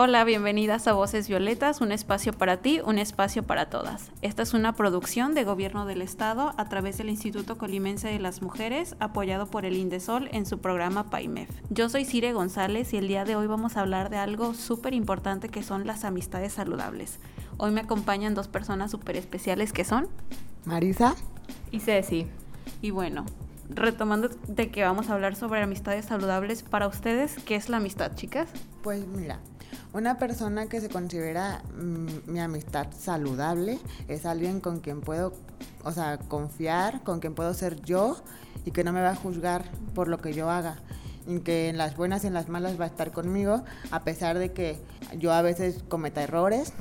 Hola, bienvenidas a Voces Violetas, un espacio para ti, un espacio para todas. Esta es una producción de Gobierno del Estado a través del Instituto Colimense de las Mujeres, apoyado por el Indesol en su programa PAIMEF. Yo soy Cire González y el día de hoy vamos a hablar de algo súper importante que son las amistades saludables. Hoy me acompañan dos personas súper especiales que son Marisa y Ceci. Y bueno, retomando de que vamos a hablar sobre amistades saludables, para ustedes, ¿qué es la amistad, chicas? Pues mira, una persona que se considera mm, mi amistad saludable es alguien con quien puedo, o sea, confiar, con quien puedo ser yo y que no me va a juzgar por lo que yo haga. Y que en las buenas y en las malas va a estar conmigo, a pesar de que yo a veces cometa errores,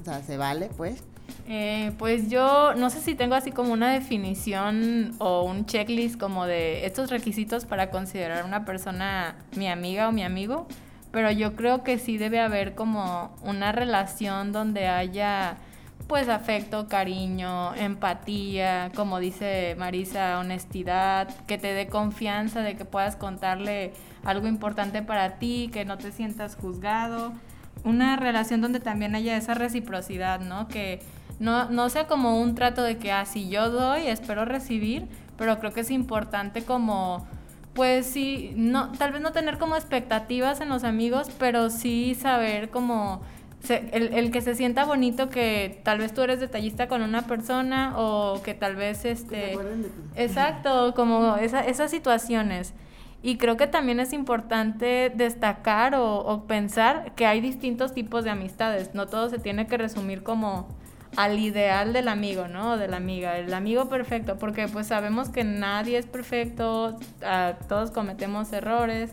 o sea, se vale, pues. Eh, pues yo no sé si tengo así como una definición o un checklist como de estos requisitos para considerar una persona mi amiga o mi amigo pero yo creo que sí debe haber como una relación donde haya pues afecto, cariño, empatía, como dice Marisa, honestidad, que te dé confianza de que puedas contarle algo importante para ti, que no te sientas juzgado. Una relación donde también haya esa reciprocidad, ¿no? Que no, no sea como un trato de que, ah, si yo doy, espero recibir, pero creo que es importante como pues sí, no, tal vez no tener como expectativas en los amigos, pero sí saber como el, que se sienta bonito que tal vez tú eres detallista con una persona o que tal vez este... Exacto, como esas situaciones. Y creo que también es importante destacar o, o pensar que hay distintos tipos de amistades. No todo se tiene que resumir como al ideal del amigo, ¿no? De la amiga, el amigo perfecto, porque pues sabemos que nadie es perfecto, todos cometemos errores.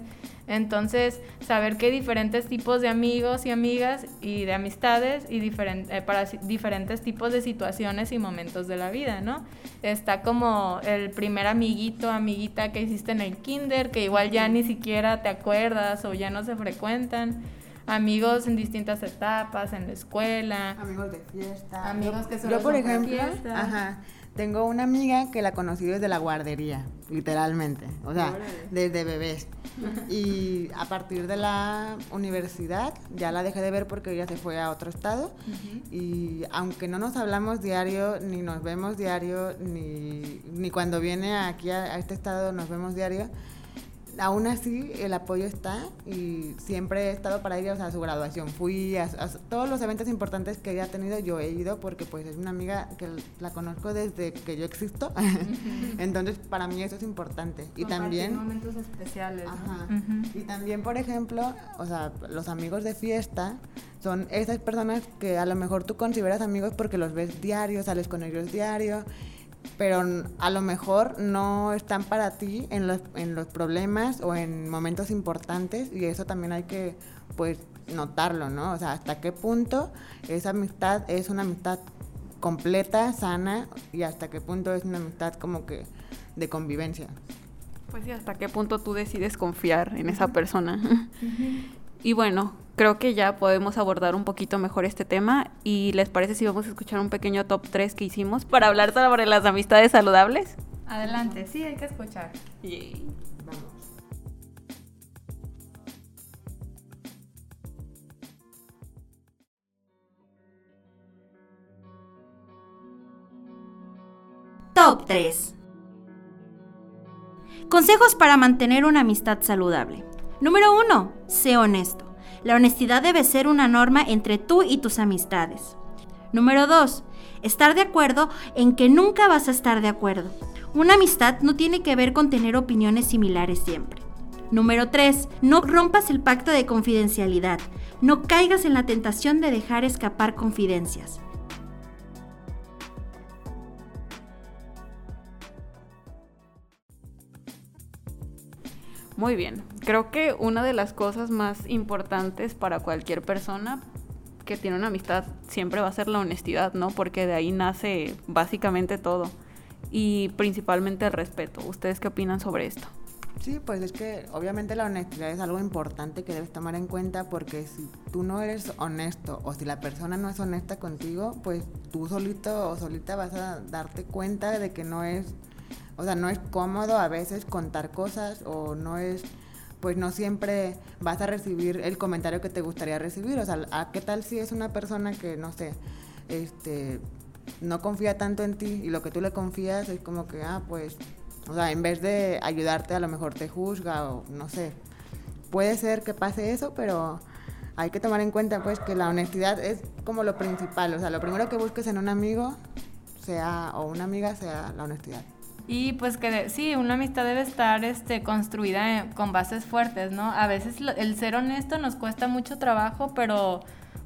Entonces, saber que diferentes tipos de amigos y amigas y de amistades y eh, para diferentes tipos de situaciones y momentos de la vida, ¿no? Está como el primer amiguito, amiguita que hiciste en el kinder, que igual ya ni siquiera te acuerdas o ya no se frecuentan amigos en distintas etapas, en la escuela. Amigos de fiesta. Amigos que Yo, por ejemplo, ajá, tengo una amiga que la conocí desde la guardería, literalmente, o sea, desde bebés. Y a partir de la universidad ya la dejé de ver porque ella se fue a otro estado. Y aunque no nos hablamos diario, ni nos vemos diario, ni, ni cuando viene aquí a este estado nos vemos diario, aún así el apoyo está y siempre he estado para ella, o sea, a su graduación. Fui, a, todos los eventos importantes que ella ha tenido yo he ido porque pues es una amiga que la conozco desde que yo existo, entonces para mí eso es importante. y también... momentos especiales. Y también, por ejemplo, o sea, los amigos de fiesta son esas personas que a lo mejor tú consideras amigos porque los ves diario, sales con ellos diario pero a lo mejor no están para ti en los, en los problemas o en momentos importantes y eso también hay que pues notarlo, ¿no? O sea, hasta qué punto esa amistad es una amistad completa, sana y hasta qué punto es una amistad como que de convivencia. Pues sí, hasta qué punto tú decides confiar en esa persona. Y bueno, creo que ya podemos abordar un poquito mejor este tema y les parece si vamos a escuchar un pequeño top 3 que hicimos para hablar sobre las amistades saludables. Adelante, sí, hay que escuchar. Vamos. Top 3. Consejos para mantener una amistad saludable. Número 1. Sé honesto. La honestidad debe ser una norma entre tú y tus amistades. Número 2. Estar de acuerdo en que nunca vas a estar de acuerdo. Una amistad no tiene que ver con tener opiniones similares siempre. Número 3. No rompas el pacto de confidencialidad. No caigas en la tentación de dejar escapar confidencias. Muy bien. Creo que una de las cosas más importantes para cualquier persona que tiene una amistad siempre va a ser la honestidad, ¿no? Porque de ahí nace básicamente todo. Y principalmente el respeto. ¿Ustedes qué opinan sobre esto? Sí, pues es que obviamente la honestidad es algo importante que debes tomar en cuenta porque si tú no eres honesto o si la persona no es honesta contigo, pues tú solito o solita vas a darte cuenta de que no es, o sea, no es cómodo a veces contar cosas o no es, pues no siempre vas a recibir el comentario que te gustaría recibir. O sea, ¿a qué tal si es una persona que, no sé, este, no confía tanto en ti y lo que tú le confías es como que, ah, pues o sea, en vez de ayudarte, a lo mejor te juzga o no sé. Puede ser que pase eso, pero hay que tomar en cuenta pues que la honestidad es como lo principal. O sea, lo primero que busques en un amigo sea o una amiga sea la honestidad. Y pues que sí, una amistad debe estar este, construida con bases fuertes, ¿no? A veces el ser honesto nos cuesta mucho trabajo, pero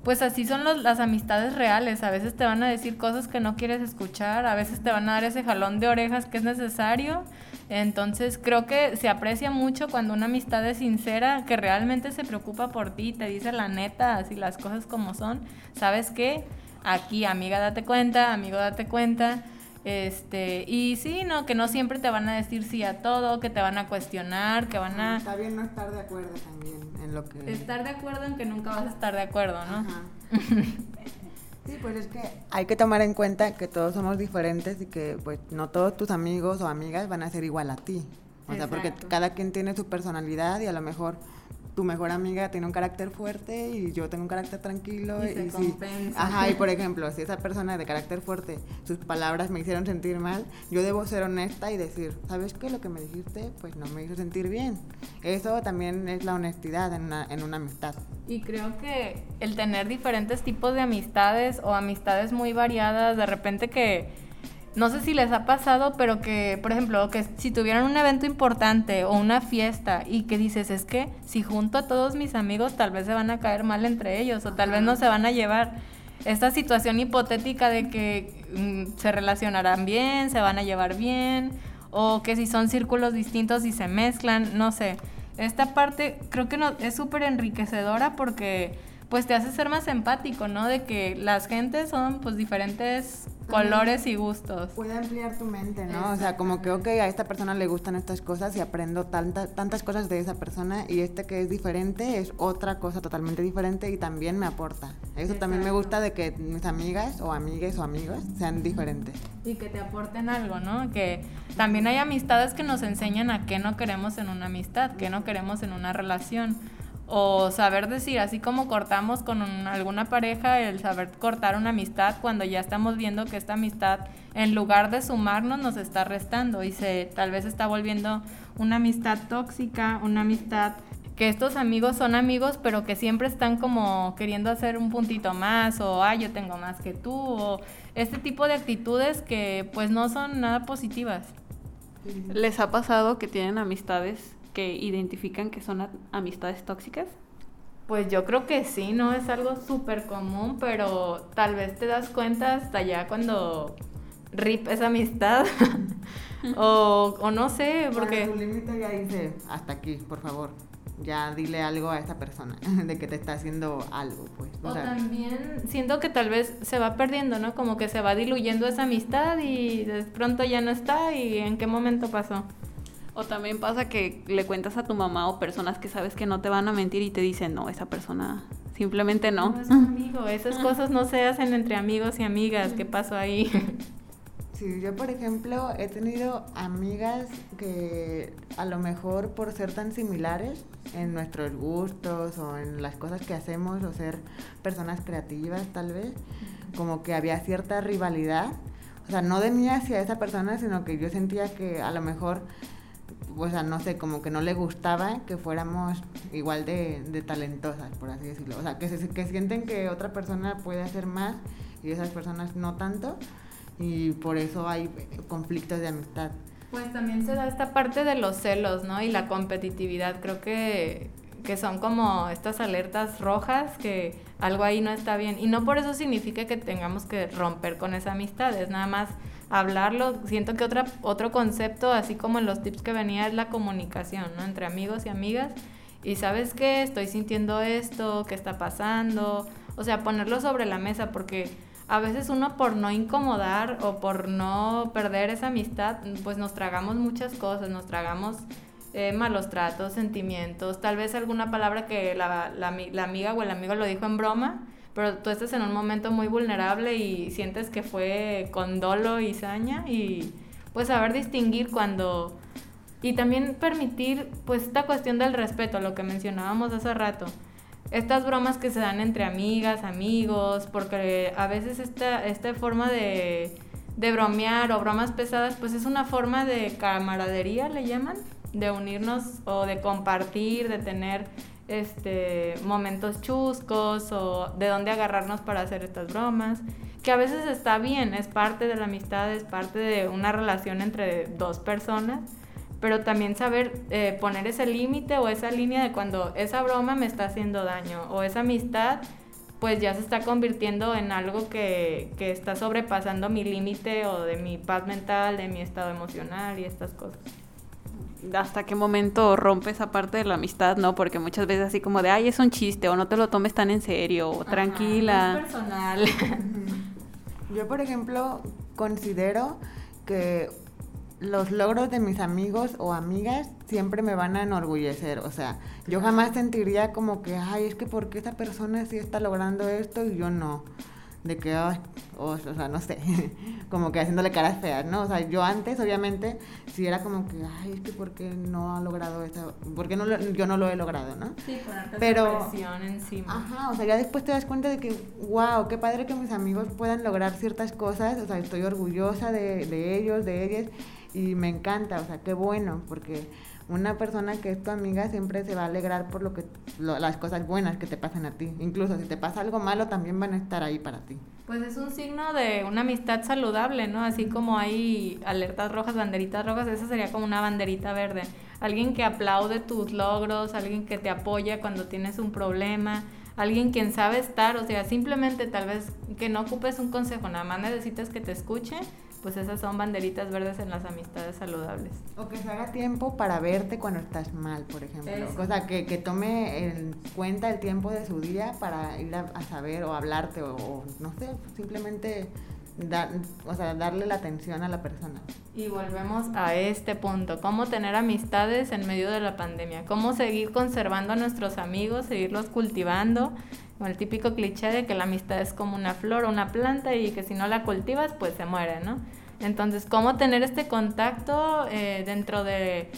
pues así son las amistades reales. A veces te van a decir cosas que no quieres escuchar, a veces te van a dar ese jalón de orejas que es necesario. Entonces creo que se aprecia mucho cuando una amistad es sincera, que realmente se preocupa por ti, te dice la neta, así las cosas como son. ¿Sabes qué? Aquí, amiga, date cuenta, amigo, date cuenta. Este, y sí, no, que no siempre te van a decir sí a todo, que te van a cuestionar, que van a... Está bien no estar de acuerdo también en lo que... Estar de acuerdo en que nunca vas a estar de acuerdo, ¿no? sí, pues es que hay que tomar en cuenta que todos somos diferentes y que pues no todos tus amigos o amigas van a ser igual a ti. O sea, porque cada quien tiene su personalidad y a lo mejor tu mejor amiga tiene un carácter fuerte y yo tengo un carácter tranquilo. Y, si, ajá, y por ejemplo, si esa persona de carácter fuerte, sus palabras me hicieron sentir mal, yo debo ser honesta y decir, ¿sabes qué? Lo que me dijiste, pues no me hizo sentir bien. Eso también es la honestidad en una, en una amistad. Y creo que el tener diferentes tipos de amistades o amistades muy variadas, de repente que no sé si les ha pasado, pero que, por ejemplo, que si tuvieran un evento importante o una fiesta y que dices, es que si junto a todos mis amigos tal vez se van a caer mal entre ellos o tal vez no se van a llevar esta situación hipotética de que mm, se relacionarán bien, se van a llevar bien o que si son círculos distintos y se mezclan, no sé. Esta parte creo que no, es súper enriquecedora porque pues te hace ser más empático, ¿no? De que las gentes son pues diferentes colores y gustos. Puede ampliar tu mente, ¿no? O sea, como que, ok, a esta persona le gustan estas cosas y aprendo tantas cosas de esa persona y este que es diferente es otra cosa totalmente diferente y también me aporta. Eso también me gusta de que mis amigas o amigues o amigos sean diferentes. Y que te aporten algo, ¿no? Que también hay amistades que nos enseñan a qué no queremos en una amistad, qué no queremos en una relación o saber decir, así como cortamos con alguna pareja, el saber cortar una amistad cuando ya estamos viendo que esta amistad, en lugar de sumarnos, nos está restando y se tal vez está volviendo una amistad tóxica, una amistad que estos amigos son amigos, pero que siempre están como queriendo hacer un puntito más, o ay, yo tengo más que tú, o este tipo de actitudes que pues no son nada positivas. ¿Les ha pasado que tienen amistades que identifican que son amistades tóxicas? Pues yo creo que sí, no es algo súper común, pero tal vez te das cuenta hasta ya cuando rip esa amistad. o, o, no sé, porque... tu límite ya dice, hasta aquí, por favor. Ya dile algo a esta persona de que te está haciendo algo, pues. O, o también siento que tal vez se va perdiendo, ¿no? Como que se va diluyendo esa amistad y de pronto ya no está y en qué momento pasó. O también pasa que le cuentas a tu mamá o personas que sabes que no te van a mentir y te dicen, no, esa persona simplemente no. No es amigo, esas cosas no se hacen entre amigos y amigas, ¿qué pasó ahí? Sí, yo por ejemplo he tenido amigas que a lo mejor por ser tan similares en nuestros gustos o en las cosas que hacemos o ser personas creativas tal vez, como que había cierta rivalidad. O sea, no de mí hacia esa persona, sino que yo sentía que a lo mejor o sea, no sé, como que no le gustaba que fuéramos igual de, talentosas, por así decirlo. O sea, que, se, que sienten que otra persona puede hacer más y esas personas no tanto, y por eso hay conflictos de amistad. Pues también se da esta parte de los celos, ¿no? Y la competitividad. Creo que, que son como estas alertas rojas que algo ahí no está bien. Y no por eso significa que tengamos que romper con esa amistad, es nada más hablarlo. Siento que otra, otro concepto, así como en los tips que venía, es la comunicación, ¿no? Entre amigos y amigas. y sabes qué, estoy sintiendo esto, qué está pasando, o sea, ponerlo sobre la mesa porque a veces uno por no incomodar o por no perder esa amistad, pues nos tragamos muchas cosas, nos tragamos eh, malos tratos, sentimientos, tal vez alguna palabra que la, la, la, amiga o el amigo lo dijo en broma, pero tú estás en un momento muy vulnerable y sientes que fue con dolo y saña y pues saber distinguir cuando... Y también permitir pues esta cuestión del respeto, lo que mencionábamos hace rato. Estas bromas que se dan entre amigas, amigos, porque a veces esta, esta forma de, de bromear o bromas pesadas pues es una forma de camaradería, le llaman de unirnos o de compartir, de tener este momentos chuscos o de dónde agarrarnos para hacer estas bromas, que a veces está bien, es parte de la amistad, es parte de una relación entre dos personas, pero también saber eh, poner ese límite o esa línea de cuando esa broma me está haciendo daño o esa amistad pues ya se está convirtiendo en algo que, que está sobrepasando mi límite o de mi paz mental, de mi estado emocional y estas cosas hasta qué momento rompe esa parte de la amistad, ¿no? Porque muchas veces así como de, ay, es un chiste, o no te lo tomes tan en serio, o tranquila. Es personal. Yo, por ejemplo, considero que los logros de mis amigos o amigas siempre me van a enorgullecer. O sea, yo jamás sentiría como que, ay, es que ¿por qué esa persona sí está logrando esto y yo no? De que, o, sea, no sé, como que haciéndole caras feas, ¿no? O sea, yo antes, obviamente, sí era como que, ay, es que ¿por qué no ha logrado eso? ¿Por qué no yo no lo he logrado, no? Sí, ponerte Pero, presión encima. Ajá, o sea, ya después te das cuenta de que, wow, qué padre que mis amigos puedan lograr ciertas cosas, o sea, estoy orgullosa de, de ellos, de ellas, y me encanta, o sea, qué bueno, porque una persona que es tu amiga siempre se va a alegrar por lo que las cosas buenas que te pasan a ti. Incluso si te pasa algo malo, también van a estar ahí para ti. Pues es un signo de una amistad saludable, ¿no? Así como hay alertas rojas, banderitas rojas, esa sería como una banderita verde. Alguien que aplaude tus logros, alguien que te apoya cuando tienes un problema, alguien quien sabe estar, o sea, simplemente tal vez que no ocupes un consejo, nada más necesitas que te escuche pues esas son banderitas verdes en las amistades saludables. O que se haga tiempo para verte cuando estás mal, por ejemplo. O sea, que, que, tome en cuenta el tiempo de su día para ir a, saber o hablarte o, no sé, simplemente dar, o sea, darle la atención a la persona. Y volvemos a este punto, cómo tener amistades en medio de la pandemia, cómo seguir conservando a nuestros amigos, seguirlos cultivando, el típico cliché de que la amistad es como una flor o una planta y que si no la cultivas pues se muere, ¿no? Entonces, ¿cómo tener este contacto eh, dentro de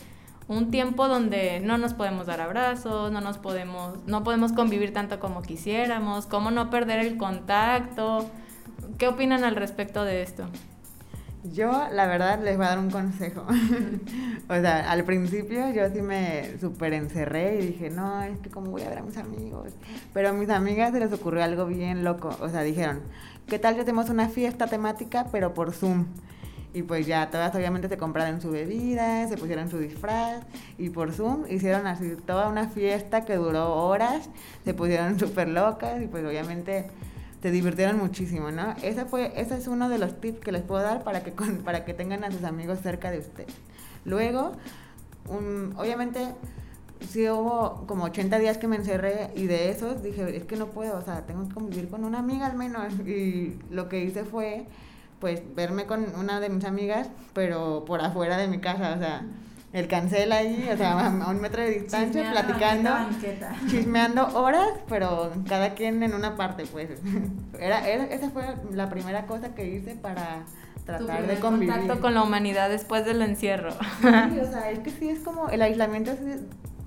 un tiempo donde no nos podemos dar abrazos, no nos podemos, no podemos convivir tanto como quisiéramos, cómo no perder el contacto? ¿Qué opinan al respecto de esto? Yo, la verdad, les voy a dar un consejo. o sea, al principio yo sí me súper encerré y dije, no, es que cómo voy a ver a mis amigos. Pero a mis amigas se les ocurrió algo bien loco. O sea, dijeron, ¿qué tal si hacemos una fiesta temática, pero por Zoom? Y pues ya todas obviamente se compraron su bebida, se pusieron su disfraz y por Zoom hicieron así toda una fiesta que duró horas, se pusieron súper locas y pues obviamente se divirtieron muchísimo, ¿no? Ese, fue, ese es uno de los tips que les puedo dar para que, para que tengan a sus amigos cerca de ustedes. Luego, obviamente, sí hubo como 80 días que me encerré y de esos dije, es que no puedo, o sea, tengo que convivir con una amiga al menos. Y lo que hice fue, pues, verme con una de mis amigas, pero por afuera de mi casa, o sea el cancel ahí, o sea, a un metro de distancia, platicando, chismeando horas, pero cada quien en una parte, pues. Era, esa fue la primera cosa que hice para tratar de convivir. contacto con la humanidad después del encierro. Sí, o sea, es que sí es como, el aislamiento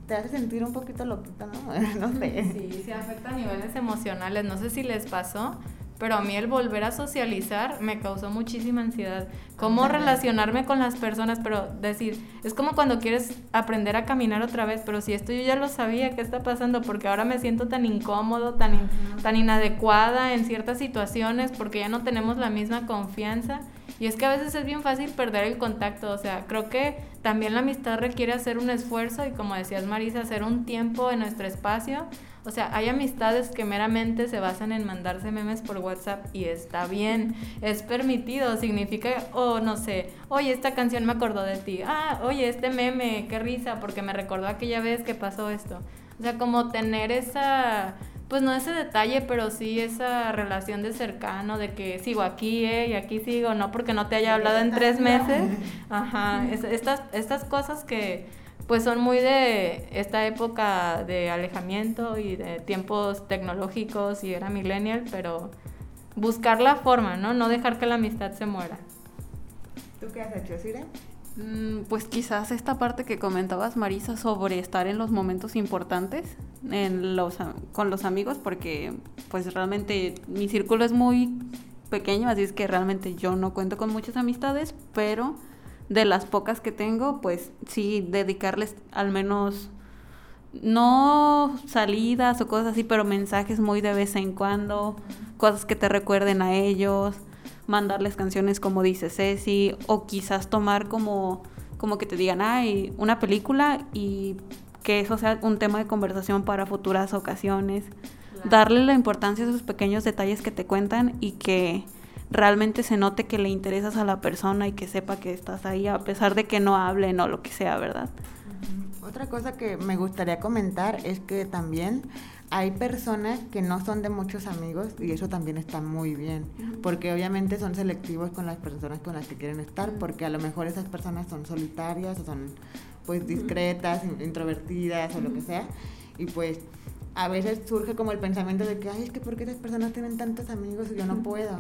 te hace sentir un poquito loquita, ¿no? No sé. Sí, sí afecta a niveles emocionales, no sé si les pasó, pero a mí el volver a socializar me causó muchísima ansiedad. Cómo relacionarme con las personas, pero decir, es como cuando quieres aprender a caminar otra vez, pero si esto yo ya lo sabía, ¿qué está pasando? Porque ahora me siento tan incómodo, tan, tan inadecuada en ciertas situaciones, porque ya no tenemos la misma confianza. Y es que a veces es bien fácil perder el contacto, o sea, creo que también la amistad requiere hacer un esfuerzo y como decías Marisa, hacer un tiempo en nuestro espacio o sea, hay amistades que meramente se basan en mandarse memes por WhatsApp y está bien, es permitido, significa, o oh, no sé, oye, esta canción me acordó de ti, ah, oye, este meme, qué risa, porque me recordó aquella vez que pasó esto. O sea, como tener esa pues no ese detalle, pero sí esa relación de cercano, de que sigo aquí, eh, y aquí sigo, no porque no te haya hablado en tres meses. Ajá, estas, estas cosas que pues son muy de esta época de alejamiento y de tiempos tecnológicos y era millennial, pero buscar la forma, ¿no? No dejar que la amistad se muera. ¿Tú qué has hecho, Sire? Mm, pues quizás esta parte que comentabas, Marisa, sobre estar en los momentos importantes en los, con los amigos, porque pues realmente mi círculo es muy pequeño, así es que realmente yo no cuento con muchas amistades, pero de las pocas que tengo, pues sí, dedicarles al menos, no salidas o cosas así, pero mensajes muy de vez en cuando, cosas que te recuerden a ellos mandarles canciones como dice Ceci, o quizás tomar como, como que te digan, ay, una película y que eso sea un tema de conversación para futuras ocasiones. Darle la importancia a esos pequeños detalles que te cuentan y que realmente se note que le interesas a la persona y que sepa que estás ahí a pesar de que no hablen o lo que sea, ¿verdad? Otra cosa que me gustaría comentar es que también hay personas que no son de muchos amigos y eso también está muy bien, porque obviamente son selectivos con las personas con las que quieren estar, porque a lo mejor esas personas son solitarias o son pues discretas, introvertidas o lo que sea, y pues a veces surge como el pensamiento de que, ay, es que ¿por qué esas personas tienen tantos amigos y yo no puedo?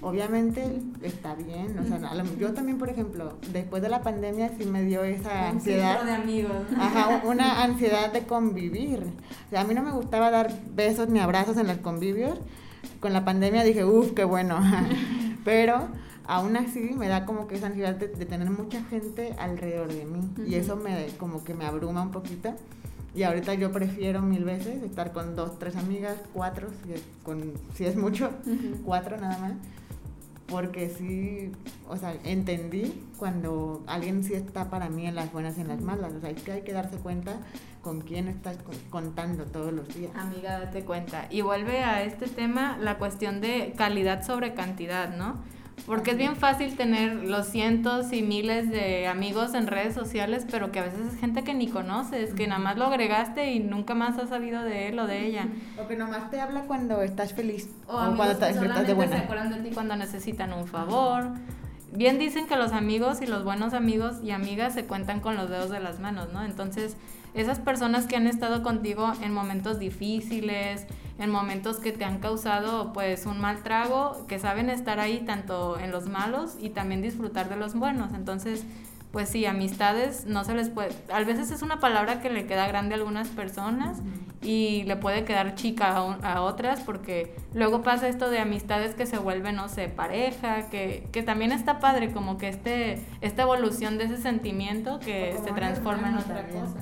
Obviamente está bien, o sea, yo también, por ejemplo, después de la pandemia sí me dio esa ansiedad. de amigos. Ajá, una ansiedad de convivir. O sea, a mí no me gustaba dar besos ni abrazos en los convivios. Con la pandemia dije, uff, qué bueno. Pero aún así me da como que esa ansiedad de, tener mucha gente alrededor de mí. Y eso me como que me abruma un poquito. Y ahorita yo prefiero mil veces estar con dos, tres amigas, cuatro, si es, con, si es mucho, cuatro nada más porque sí, o sea, entendí cuando alguien sí está para mí en las buenas y en las malas. O sea, es que hay que darse cuenta con quién estás contando todos los días. Amiga, date cuenta. Y vuelve a este tema la cuestión de calidad sobre cantidad, ¿no? Porque es bien fácil tener los cientos y miles de amigos en redes sociales, pero que a veces es gente que ni conoces, que nada más lo agregaste y nunca más has sabido de él o de ella. O que nomás te habla cuando estás feliz. O, cuando estás, de buena. se acuerdan de ti cuando necesitan un favor. Bien dicen que los amigos y los buenos amigos y amigas se cuentan con los dedos de las manos, ¿no? Entonces, esas personas que han estado contigo en momentos difíciles, en momentos que te han causado pues un mal trago, que saben estar ahí tanto en los malos y también disfrutar de los buenos. Entonces, pues sí, amistades no se les puede, a veces es una palabra que le queda grande a algunas personas y le puede quedar chica a, otras porque luego pasa esto de amistades que se vuelven, no sé, pareja, que, que también está padre como que este, esta evolución de ese sentimiento que se transforma en otra cosa.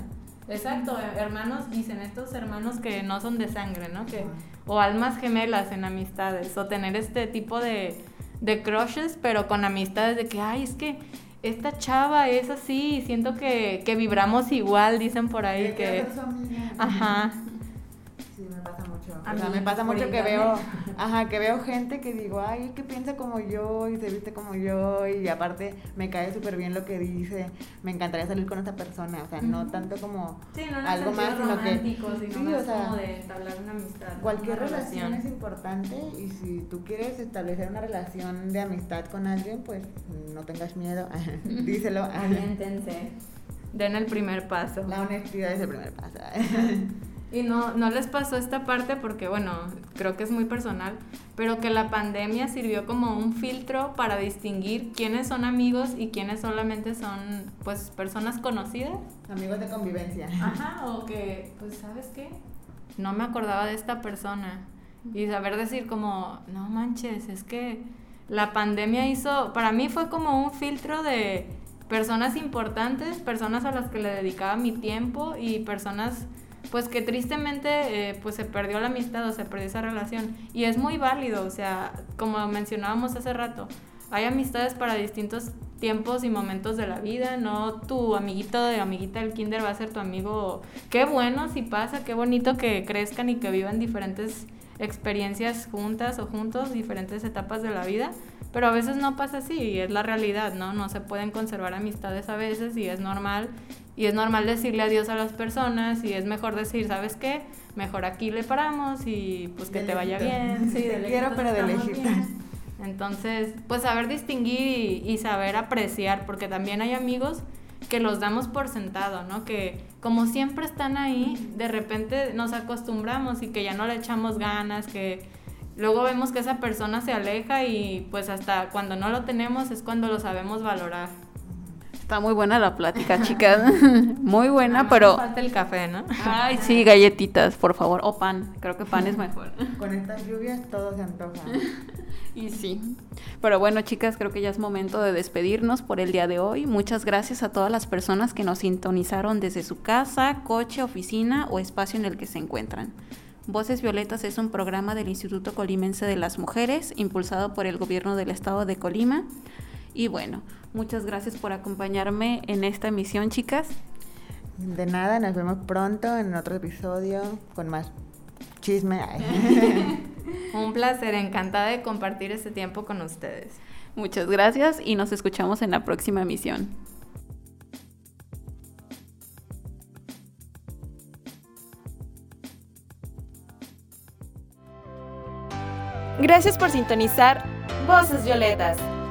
Exacto, hermanos, dicen estos hermanos que no son de sangre, ¿no? Que, o almas gemelas en amistades, o tener este tipo de, de crushes, pero con amistades de que, ay, es que esta chava es así, siento que, que vibramos igual, dicen por ahí que... Ajá, a mí me pasa mucho que veo, ajá, que veo gente que digo, ay, es que piensa como yo y se viste como yo y aparte me cae súper bien lo que dice, me encantaría salir con esta persona, o sea, no tanto como algo más, sino que sí, o sea, como de establecer una amistad. Cualquier relación. es importante y si tú quieres establecer una relación de amistad con alguien, pues no tengas miedo, díselo. Aliéntense. Den el primer paso. La honestidad es el primer paso. Y no, no les pasó esta parte porque, bueno, creo que es muy personal, pero que la pandemia sirvió como un filtro para distinguir quiénes son amigos y quiénes solamente son, pues, personas conocidas. Amigos de convivencia. Ajá, o que, pues, ¿sabes qué? No me acordaba de esta persona. Y saber decir como, no manches, es que la pandemia hizo, para mí fue como un filtro de personas importantes, personas a las que le dedicaba mi tiempo y personas pues que tristemente eh, pues se perdió la amistad o se perdió esa relación. Y es muy válido, o sea, como mencionábamos hace rato, hay amistades para distintos tiempos y momentos de la vida, no tu amiguito de amiguita del kinder va a ser tu amigo. Qué bueno si pasa, qué bonito que crezcan y que vivan diferentes experiencias juntas o juntos, diferentes etapas de la vida, pero a veces no pasa así y es la realidad, ¿no? No se pueden conservar amistades a veces y es normal y es normal decirle adiós a las personas y es mejor decir, ¿sabes qué? Mejor aquí le paramos y pues que te vaya bien. Sí, de quiero, pero de. Entonces, pues saber distinguir y, saber apreciar, porque también hay amigos que los damos por sentado, ¿no? Que como siempre están ahí, de repente nos acostumbramos y que ya no le echamos ganas, que luego vemos que esa persona se aleja y pues hasta cuando no lo tenemos es cuando lo sabemos valorar. Está muy buena la plática, chicas. muy buena, pero... Falta el café, ¿no? Ay, sí, galletitas, por favor. O pan. Creo que pan es mejor. Con estas lluvias todo se antoja. Y sí. Pero bueno, chicas, creo que ya es momento de despedirnos por el día de hoy. Muchas gracias a todas las personas que nos sintonizaron desde su casa, coche, oficina o espacio en el que se encuentran. Voces Violetas es un programa del Instituto Colimense de las Mujeres, impulsado por el gobierno del estado de Colima. Y bueno, muchas gracias por acompañarme en esta emisión, chicas. De nada, nos vemos pronto en otro episodio con más chisme. Un placer, encantada de compartir este tiempo con ustedes. Muchas gracias y nos escuchamos en la próxima emisión. Gracias por sintonizar Voces Violetas.